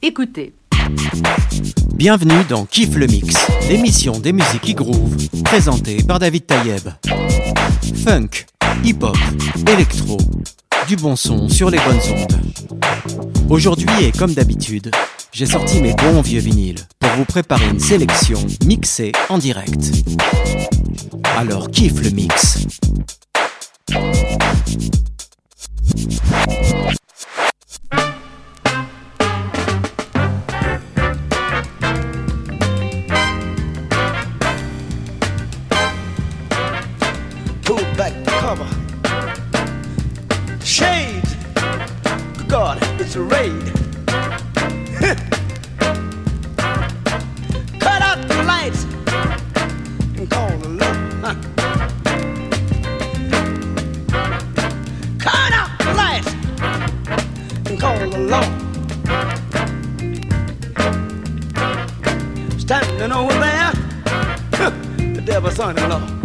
Écoutez. Bienvenue dans Kiff le Mix, l'émission des musiques qui groove, présentée par David Tayeb. Funk, hip-hop, électro, du bon son sur les bonnes ondes. Aujourd'hui et comme d'habitude, j'ai sorti mes bons vieux vinyles pour vous préparer une sélection mixée en direct. Alors kiffe le mix. It's raid. Cut out the lights and call the law. Cut out the lights and call the law. Standing over there, the devil's son-in-law.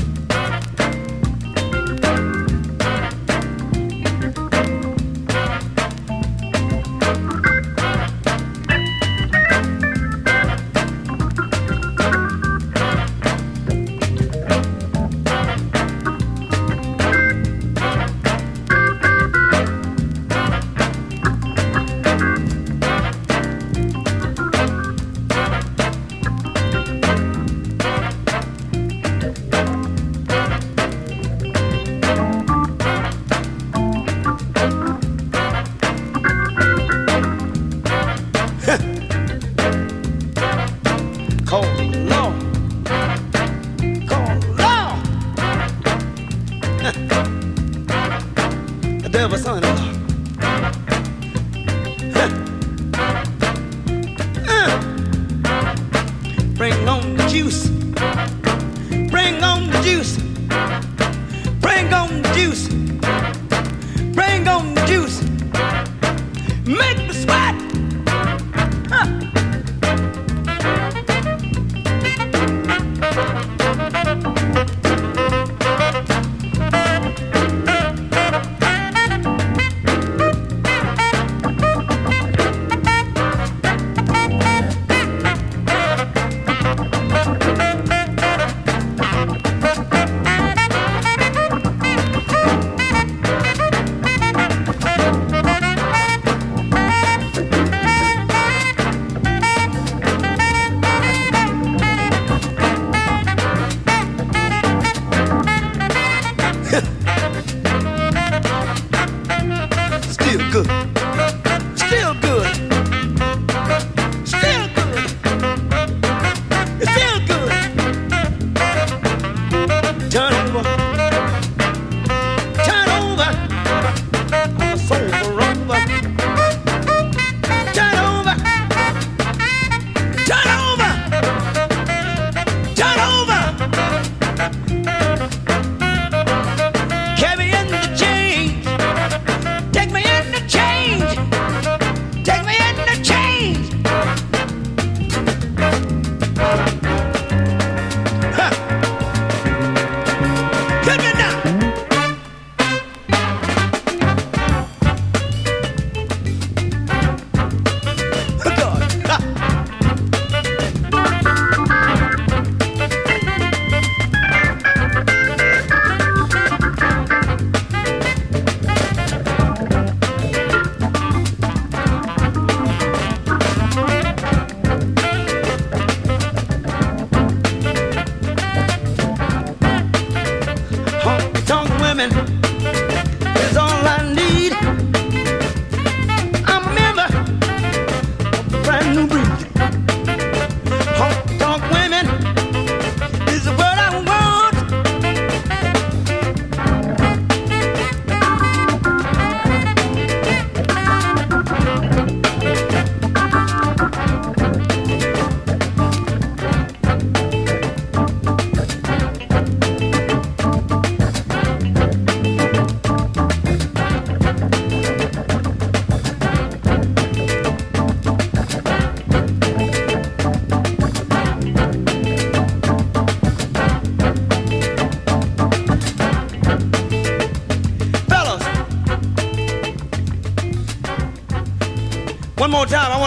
The devil's son-in-law.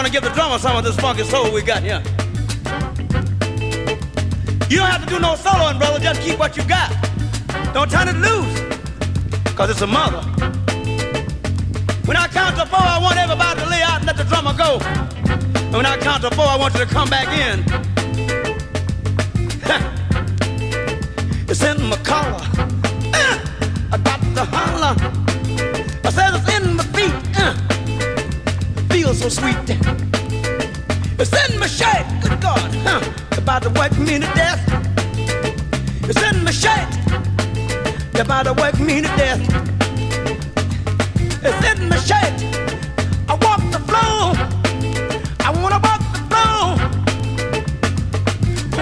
To give the drummer some of this funky soul we got here. You don't have to do no soloing, brother. Just keep what you got. Don't turn it loose, because it's a mother. When I count to four, I want everybody to lay out and let the drummer go. And when I count to four, I want you to come back in. it's in my collar. I got to holler. So sweet. It's in my shirt. Good God. Huh, about to work me to death. It's in my shirt. You're about to work me to death. It's in my shirt. I walk the floor. I wanna walk the floor.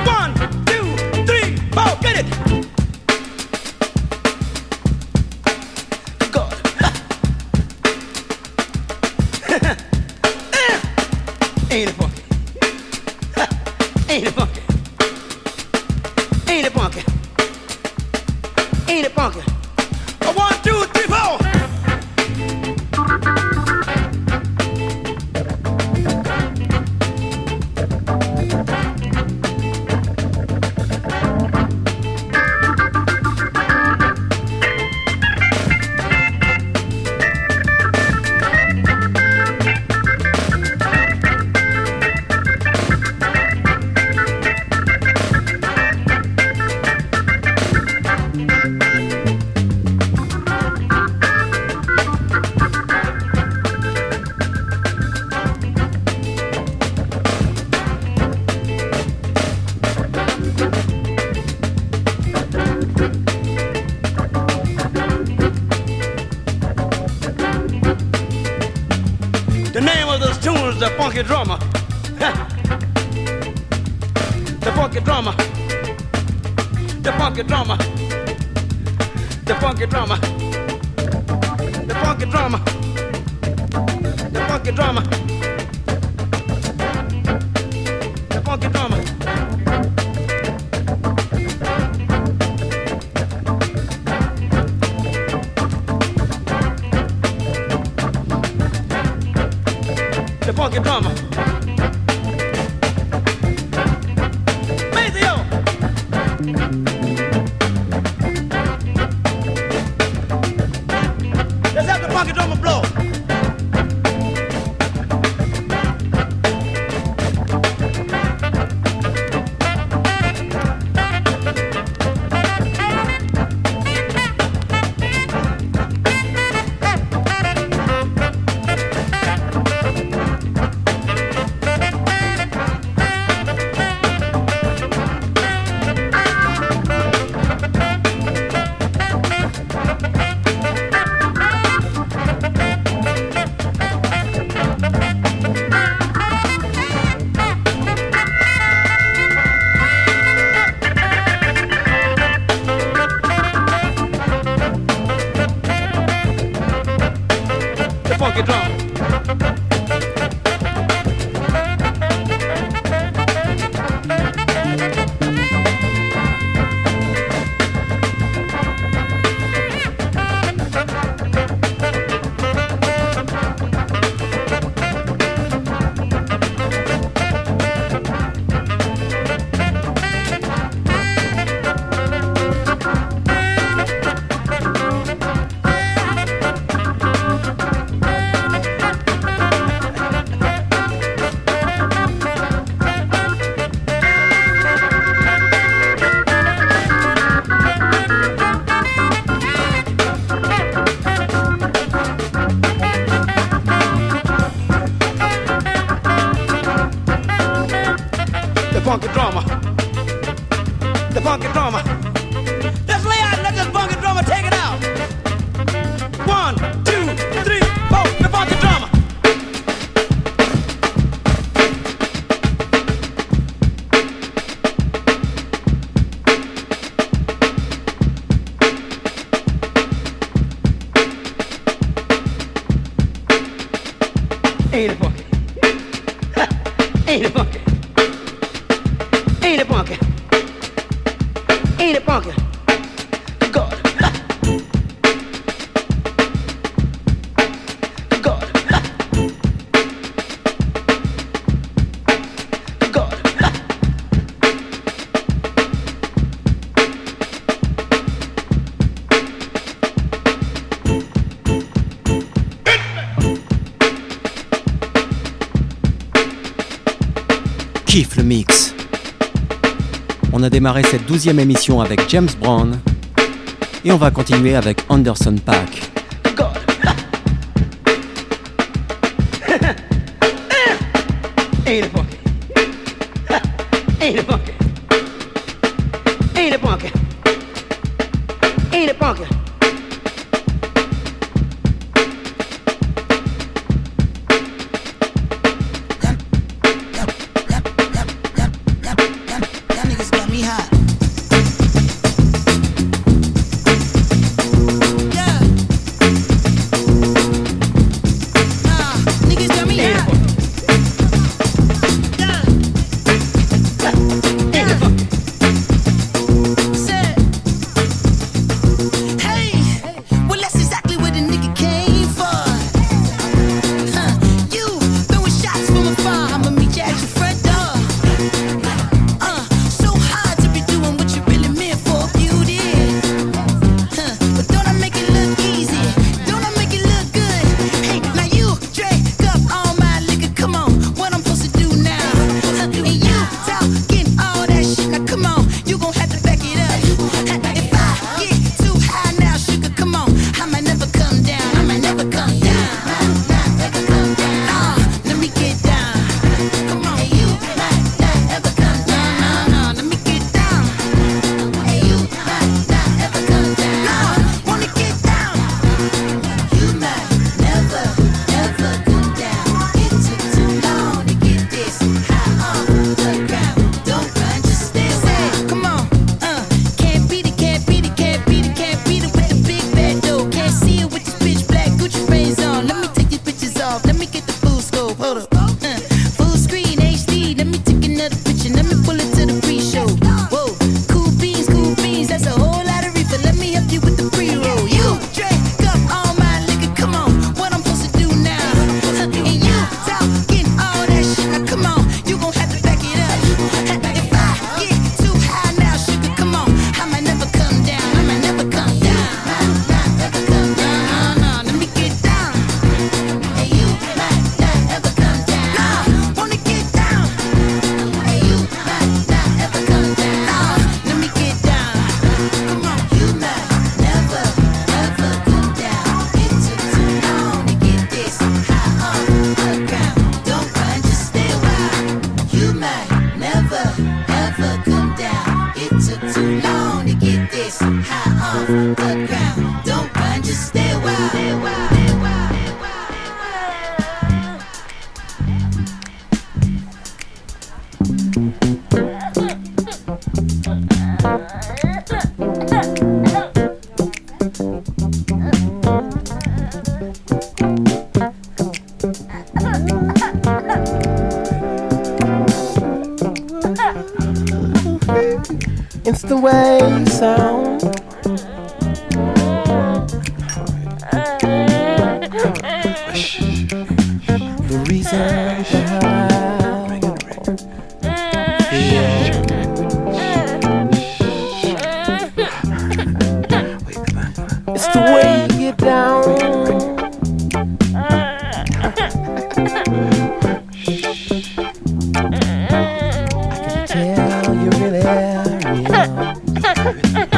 One, two, three, four, get it. Is funky drum. Démarré cette douzième émission avec James Brown. Et on va continuer avec Anderson Pack. Uh, uh, uh.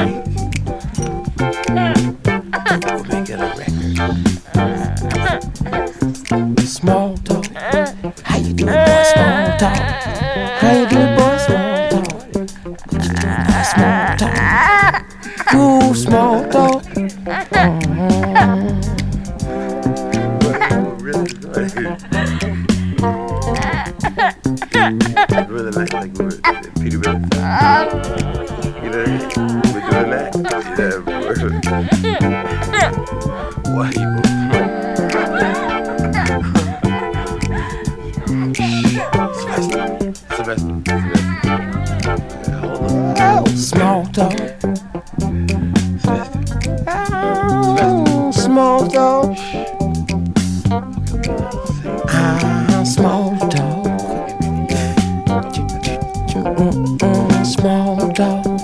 Mm, mm, mm, small talk.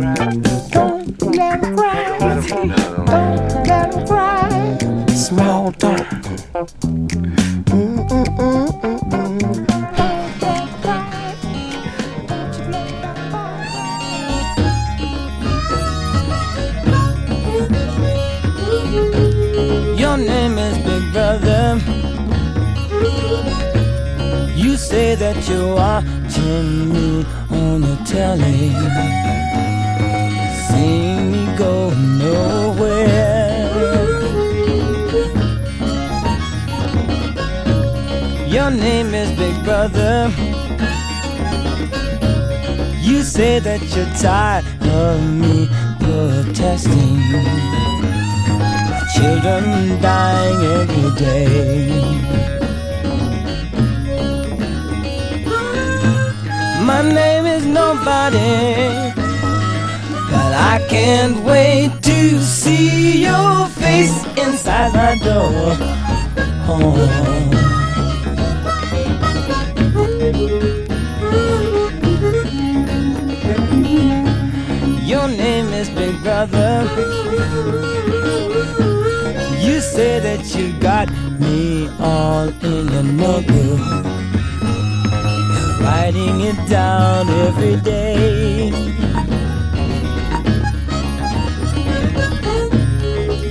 Don't, Brother. You say that you're tired of me protesting children dying every day. My name is nobody, but I can't wait to see your face inside my door. Oh. Brother. You say that you got me all in your notebook. You're writing it down every day.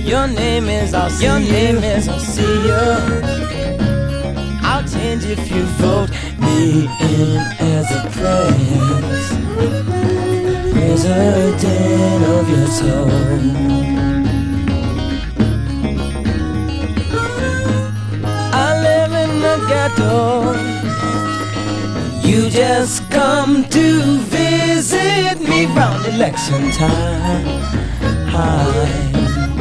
Your name is I'll see Your name is I'll see you. I'll change if you vote me in as a prince. President of your soul. I live in the ghetto. You just come to visit me round election time. Hi.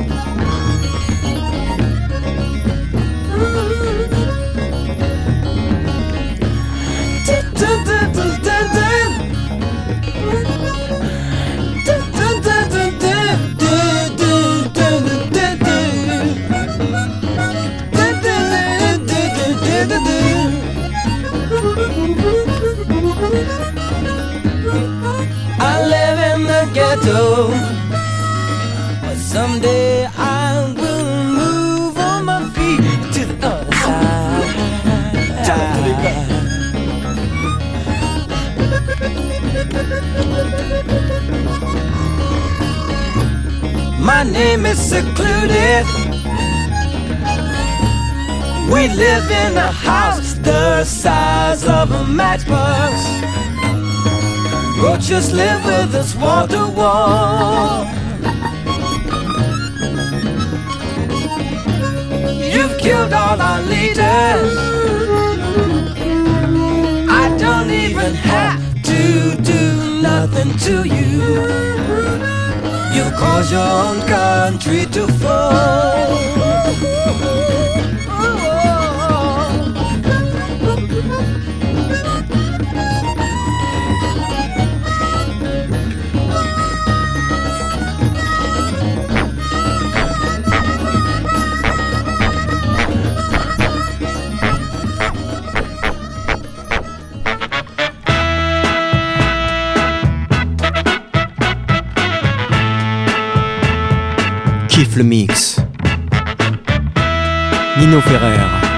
But someday I will move on my feet to the other side. My name is secluded. We live in a house the size of a matchbox. Roaches live with us wall to wall. You've killed all our leaders. I don't even have to do nothing to you. You cause your own country to fall. Kiffe mix. Nino Ferrer.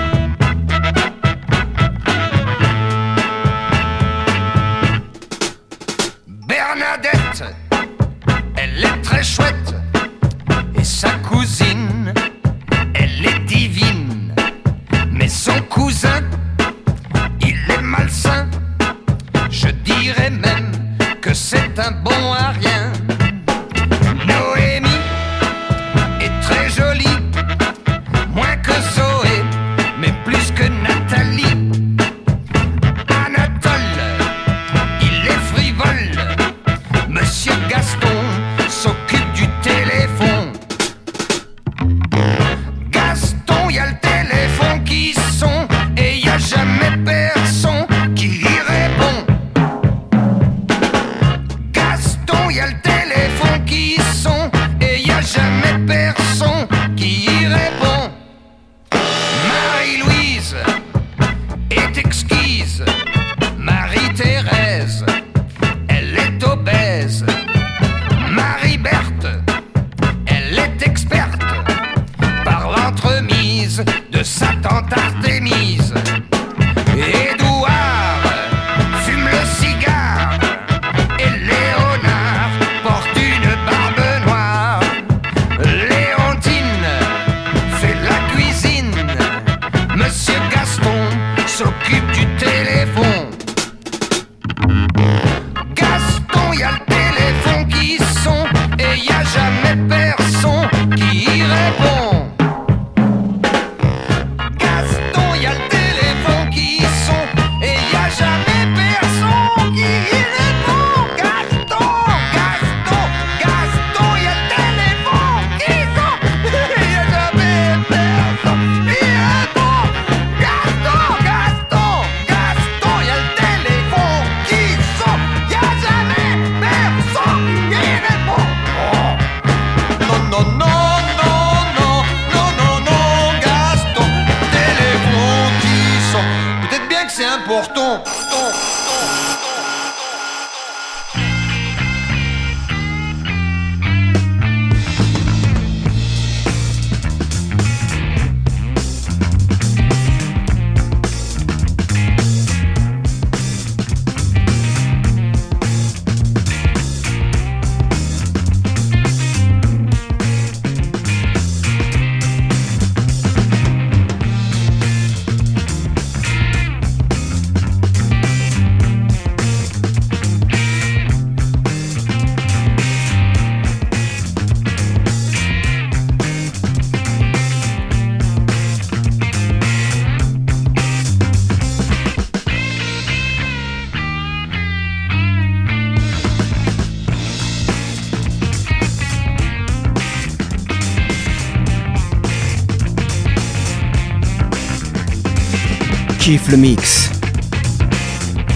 Mix.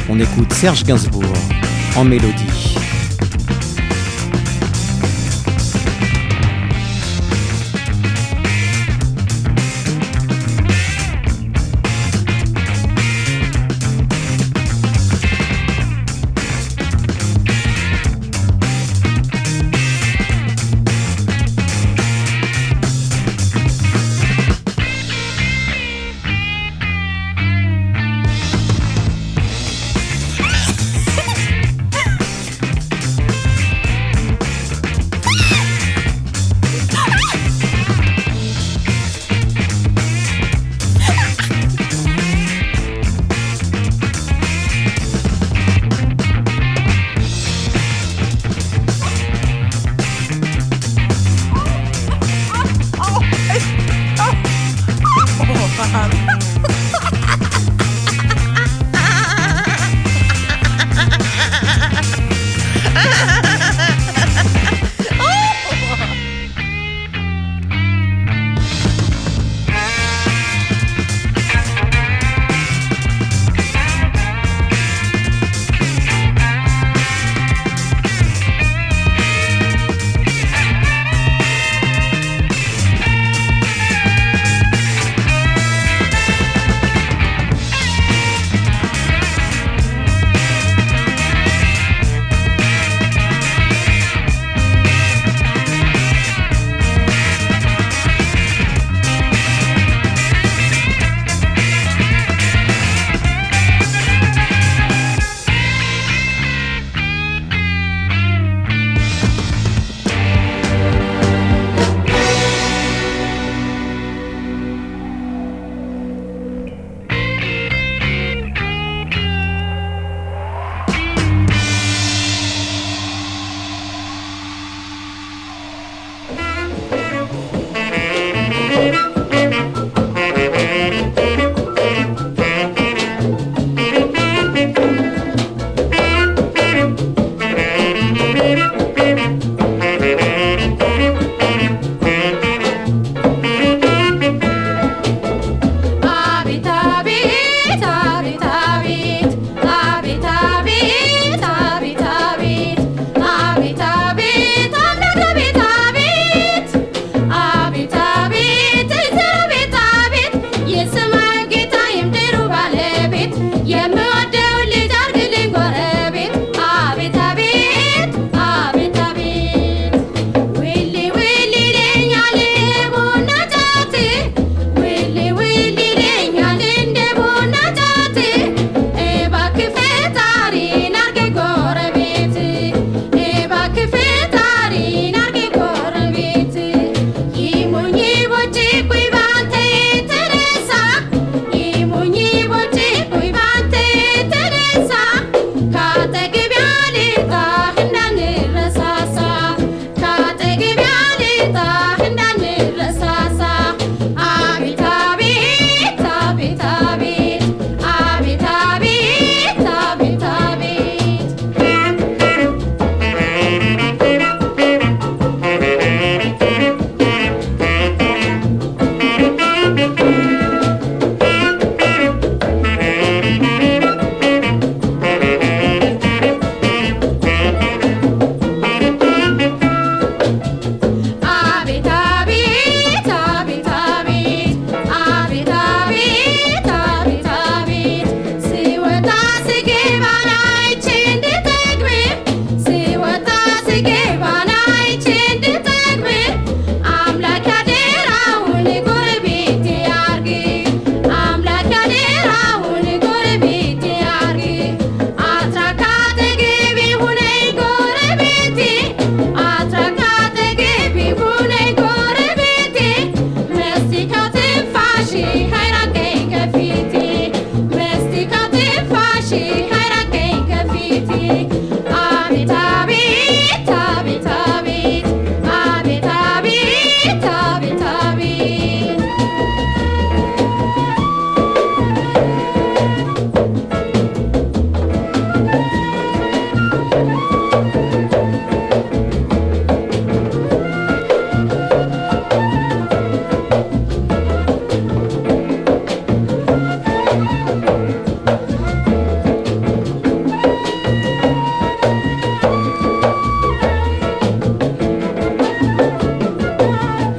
On écoute Serge Gainsbourg en mélodie.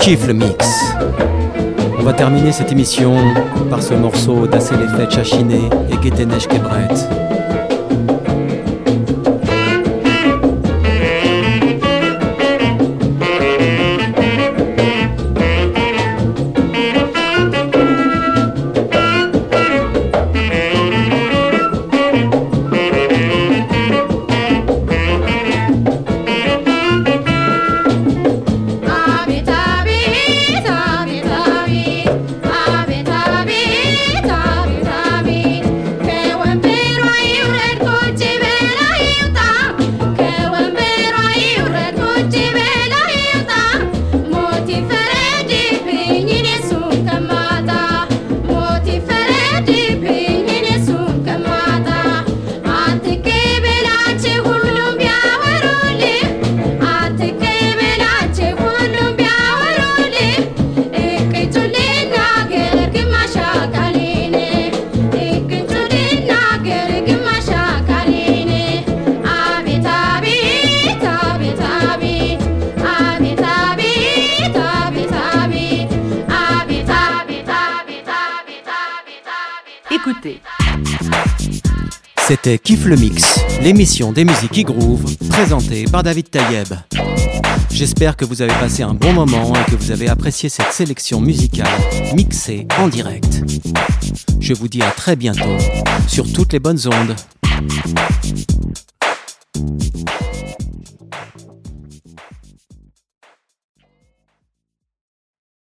Kiffe le mix. On va terminer cette émission par ce morceau d'Assez les fêtes chachinées et Guetenesh Kebret. C'était Kiff le Mix, l'émission des musiques qui groove, présentée par David Tayeb. J'espère que vous avez passé un bon moment et que vous avez apprécié cette sélection musicale mixée en direct. Je vous dis à très bientôt sur toutes les bonnes ondes.